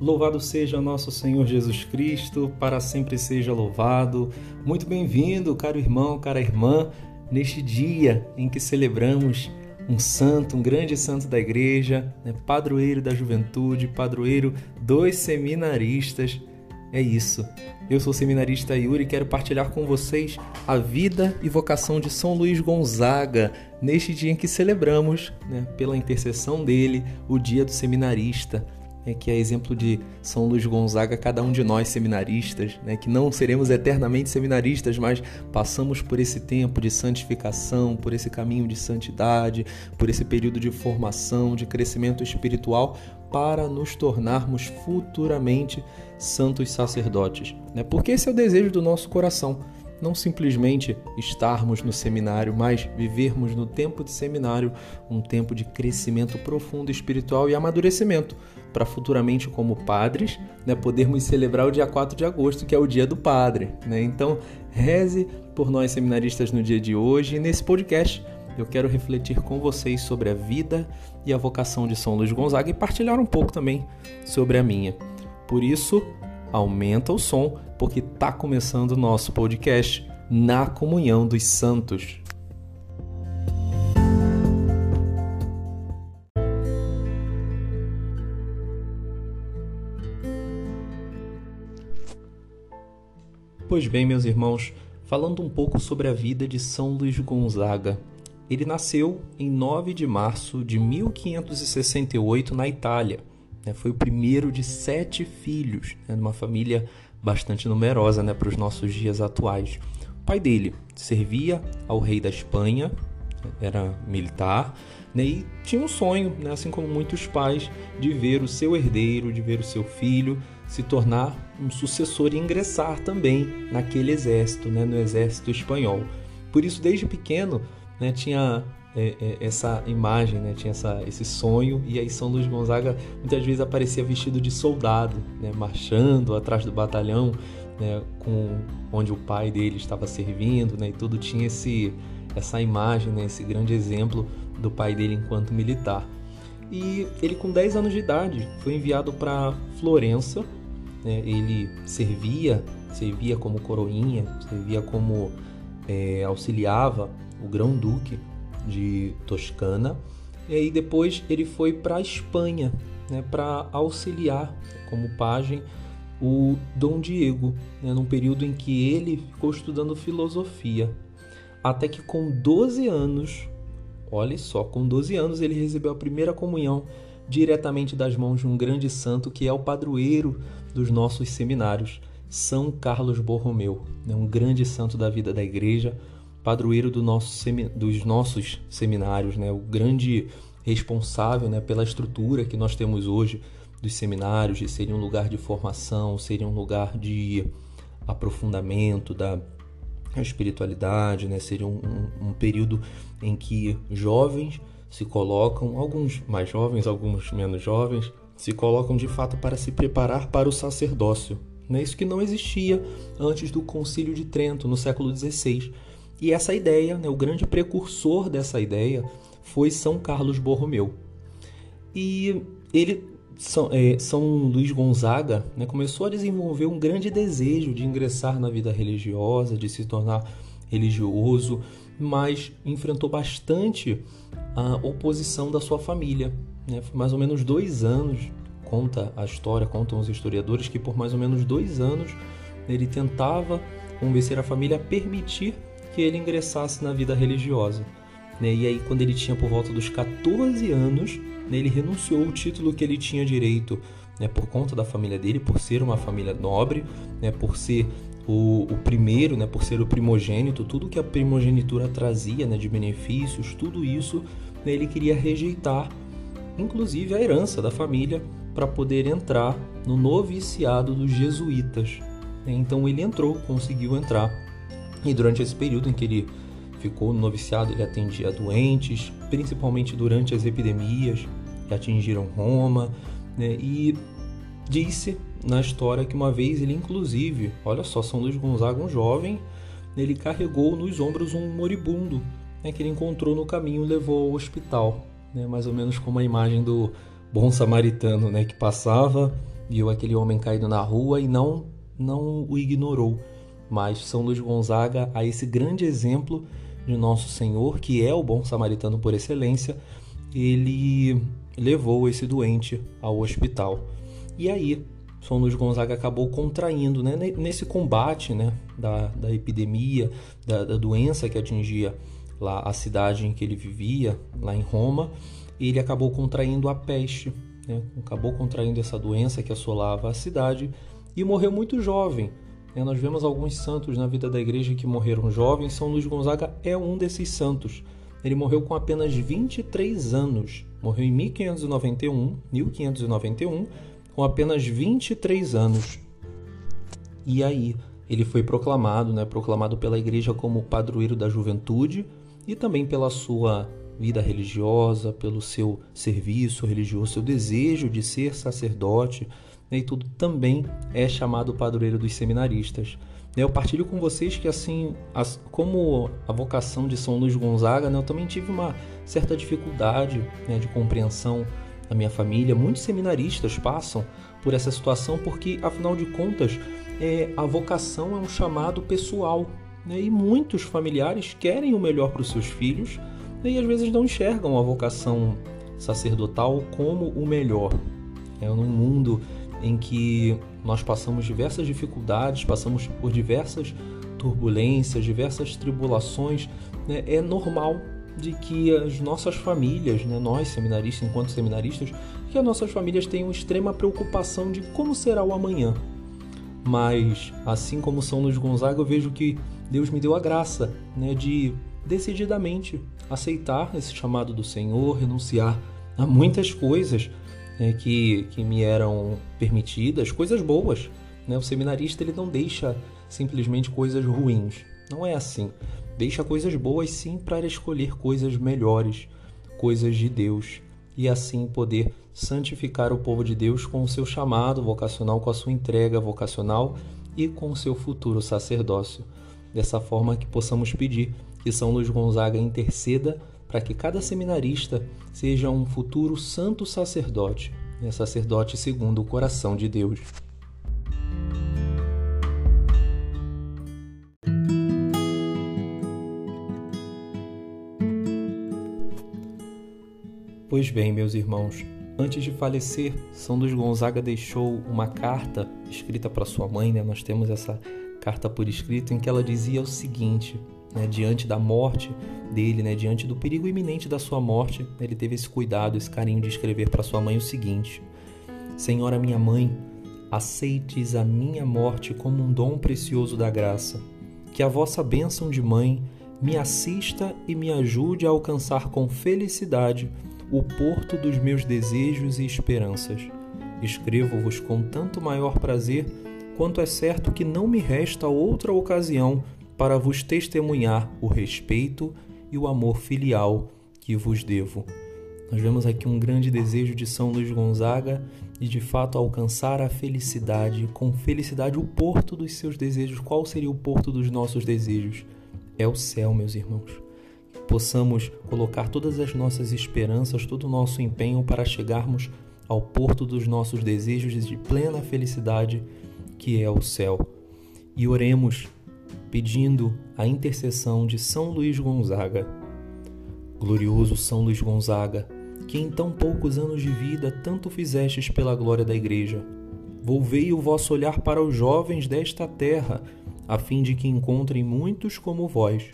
Louvado seja nosso Senhor Jesus Cristo, para sempre seja louvado. Muito bem-vindo, caro irmão, cara irmã, neste dia em que celebramos um santo, um grande santo da igreja, né? padroeiro da juventude, padroeiro dos seminaristas. É isso. Eu sou o seminarista Yuri e quero partilhar com vocês a vida e vocação de São Luís Gonzaga neste dia em que celebramos, né, pela intercessão dele, o Dia do Seminarista é, que é exemplo de São Luís Gonzaga, cada um de nós seminaristas, né, que não seremos eternamente seminaristas, mas passamos por esse tempo de santificação, por esse caminho de santidade, por esse período de formação, de crescimento espiritual, para nos tornarmos futuramente santos sacerdotes. Né? Porque esse é o desejo do nosso coração não simplesmente estarmos no seminário, mas vivermos no tempo de seminário um tempo de crescimento profundo espiritual e amadurecimento, para futuramente, como padres, né, podermos celebrar o dia 4 de agosto, que é o dia do padre. Né? Então, reze por nós seminaristas no dia de hoje e nesse podcast eu quero refletir com vocês sobre a vida e a vocação de São Luís Gonzaga e partilhar um pouco também sobre a minha. Por isso, aumenta o som, porque está começando o nosso podcast Na Comunhão dos Santos. Pois bem, meus irmãos, falando um pouco sobre a vida de São Luís Gonzaga. Ele nasceu em 9 de março de 1568 na Itália. Né? Foi o primeiro de sete filhos, né? numa família bastante numerosa né? para os nossos dias atuais. O pai dele servia ao rei da Espanha, era militar, né? e tinha um sonho, né? assim como muitos pais, de ver o seu herdeiro, de ver o seu filho se tornar um sucessor e ingressar também naquele exército, né? no exército espanhol. Por isso, desde pequeno, né, tinha essa imagem, né? tinha essa, esse sonho, e aí São Luís Gonzaga muitas vezes aparecia vestido de soldado, né? marchando atrás do batalhão, né? com onde o pai dele estava servindo, né? e tudo tinha esse, essa imagem, né? esse grande exemplo do pai dele enquanto militar. E ele, com 10 anos de idade, foi enviado para Florença. Né? Ele servia, servia como coroinha, servia como é, auxiliava o grão-duque de Toscana. E aí depois ele foi para a Espanha, né, para auxiliar como pajem o Dom Diego, né, num período em que ele ficou estudando filosofia. Até que com 12 anos, olha só, com 12 anos ele recebeu a primeira comunhão diretamente das mãos de um grande santo que é o padroeiro dos nossos seminários, São Carlos Borromeu, né, um grande santo da vida da igreja, padroeiro do nosso, dos nossos seminários, né? o grande responsável né, pela estrutura que nós temos hoje dos seminários, de serem um lugar de formação, serem um lugar de aprofundamento da espiritualidade, né? seria um, um, um período em que jovens se colocam, alguns mais jovens, alguns menos jovens, se colocam de fato para se preparar para o sacerdócio. Né? Isso que não existia antes do Concílio de Trento, no século XVI e essa ideia, né, o grande precursor dessa ideia, foi São Carlos Borromeu. E ele, São, é, São Luís Gonzaga, né, começou a desenvolver um grande desejo de ingressar na vida religiosa, de se tornar religioso, mas enfrentou bastante a oposição da sua família. Né? Foi mais ou menos dois anos, conta a história, contam os historiadores, que por mais ou menos dois anos ele tentava convencer a família a permitir que ele ingressasse na vida religiosa. Né? E aí, quando ele tinha por volta dos 14 anos, né, ele renunciou o título que ele tinha direito né, por conta da família dele, por ser uma família nobre, né, por ser o, o, primeiro, né, por ser o primogênito, tudo que a primogenitura trazia né, de benefícios, tudo isso né, ele queria rejeitar, inclusive a herança da família, para poder entrar no noviciado dos jesuítas. Então ele entrou, conseguiu entrar e durante esse período em que ele ficou no noviciado, ele atendia doentes, principalmente durante as epidemias que atingiram Roma, né? E disse na história que uma vez ele, inclusive, olha só, São Luís Gonzaga, um jovem, ele carregou nos ombros um moribundo né, que ele encontrou no caminho e levou ao hospital, né, mais ou menos como a imagem do bom samaritano, né, que passava viu aquele homem caído na rua e não, não o ignorou. Mas São Luís Gonzaga, a esse grande exemplo de Nosso Senhor, que é o bom samaritano por excelência, ele levou esse doente ao hospital. E aí, São Luís Gonzaga acabou contraindo, né, nesse combate né, da, da epidemia, da, da doença que atingia lá a cidade em que ele vivia, lá em Roma, ele acabou contraindo a peste, né? acabou contraindo essa doença que assolava a cidade e morreu muito jovem. Né? Nós vemos alguns santos na vida da igreja que morreram jovens, São Luís Gonzaga é um desses santos. Ele morreu com apenas 23 anos, morreu em 1591, 1591, com apenas 23 anos. E aí, ele foi proclamado, né, proclamado pela igreja como padroeiro da juventude e também pela sua vida religiosa, pelo seu serviço religioso, seu desejo de ser sacerdote, e tudo também é chamado padroeiro dos seminaristas. Né, eu partilho com vocês que assim, as, como a vocação de São Luís Gonzaga, né, eu também tive uma certa dificuldade né, de compreensão na minha família. Muitos seminaristas passam por essa situação porque, afinal de contas, é, a vocação é um chamado pessoal. E muitos familiares querem o melhor para os seus filhos e às vezes não enxergam a vocação sacerdotal como o melhor. É num mundo em que nós passamos diversas dificuldades, passamos por diversas turbulências, diversas tribulações, né? é normal de que as nossas famílias, né, nós seminaristas, enquanto seminaristas, que as nossas famílias tenham extrema preocupação de como será o amanhã. Mas, assim como São Luís Gonzaga, eu vejo que Deus me deu a graça né, de decididamente aceitar esse chamado do Senhor, renunciar a muitas coisas né, que, que me eram permitidas, coisas boas. Né? O seminarista ele não deixa simplesmente coisas ruins. Não é assim. Deixa coisas boas sim para escolher coisas melhores, coisas de Deus, e assim poder santificar o povo de Deus com o seu chamado vocacional, com a sua entrega vocacional e com o seu futuro sacerdócio. Dessa forma que possamos pedir que São Luís Gonzaga interceda para que cada seminarista seja um futuro santo sacerdote, né? sacerdote segundo o coração de Deus. Pois bem, meus irmãos, antes de falecer, São Luís Gonzaga deixou uma carta escrita para sua mãe, né? Nós temos essa carta por escrito em que ela dizia o seguinte: né, diante da morte dele, né, diante do perigo iminente da sua morte, ele teve esse cuidado, esse carinho de escrever para sua mãe o seguinte: Senhora minha mãe, aceites a minha morte como um dom precioso da graça. Que a vossa bênção de mãe me assista e me ajude a alcançar com felicidade o porto dos meus desejos e esperanças. Escrevo-vos com tanto maior prazer, quanto é certo que não me resta outra ocasião para vos testemunhar o respeito e o amor filial que vos devo. Nós vemos aqui um grande desejo de São Luís Gonzaga de de fato alcançar a felicidade, com felicidade o porto dos seus desejos. Qual seria o porto dos nossos desejos? É o céu, meus irmãos possamos colocar todas as nossas esperanças, todo o nosso empenho para chegarmos ao porto dos nossos desejos de plena felicidade, que é o céu. E oremos pedindo a intercessão de São Luís Gonzaga. Glorioso São Luís Gonzaga, que em tão poucos anos de vida tanto fizestes pela glória da Igreja. Volvei o vosso olhar para os jovens desta terra, a fim de que encontrem muitos como vós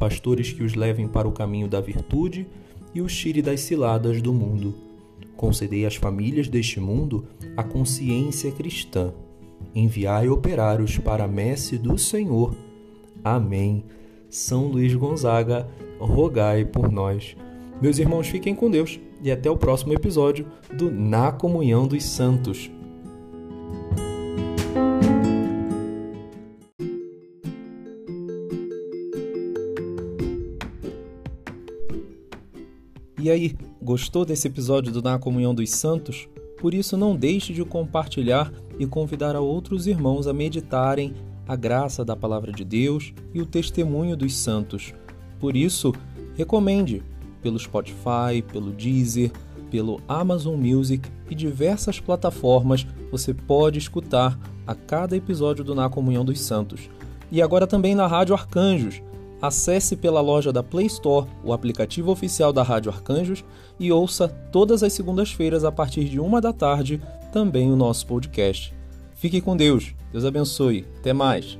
pastores que os levem para o caminho da virtude e os tire das ciladas do mundo. Concedei às famílias deste mundo a consciência cristã. Enviai operários para a messe do Senhor. Amém. São Luís Gonzaga, rogai por nós. Meus irmãos, fiquem com Deus e até o próximo episódio do Na Comunhão dos Santos. E aí, gostou desse episódio do Na Comunhão dos Santos? Por isso, não deixe de compartilhar e convidar a outros irmãos a meditarem a graça da Palavra de Deus e o testemunho dos santos. Por isso, recomende pelo Spotify, pelo Deezer, pelo Amazon Music e diversas plataformas você pode escutar a cada episódio do Na Comunhão dos Santos. E agora também na Rádio Arcanjos. Acesse pela loja da Play Store o aplicativo oficial da Rádio Arcanjos e ouça todas as segundas-feiras a partir de uma da tarde também o nosso podcast. Fique com Deus. Deus abençoe. Até mais.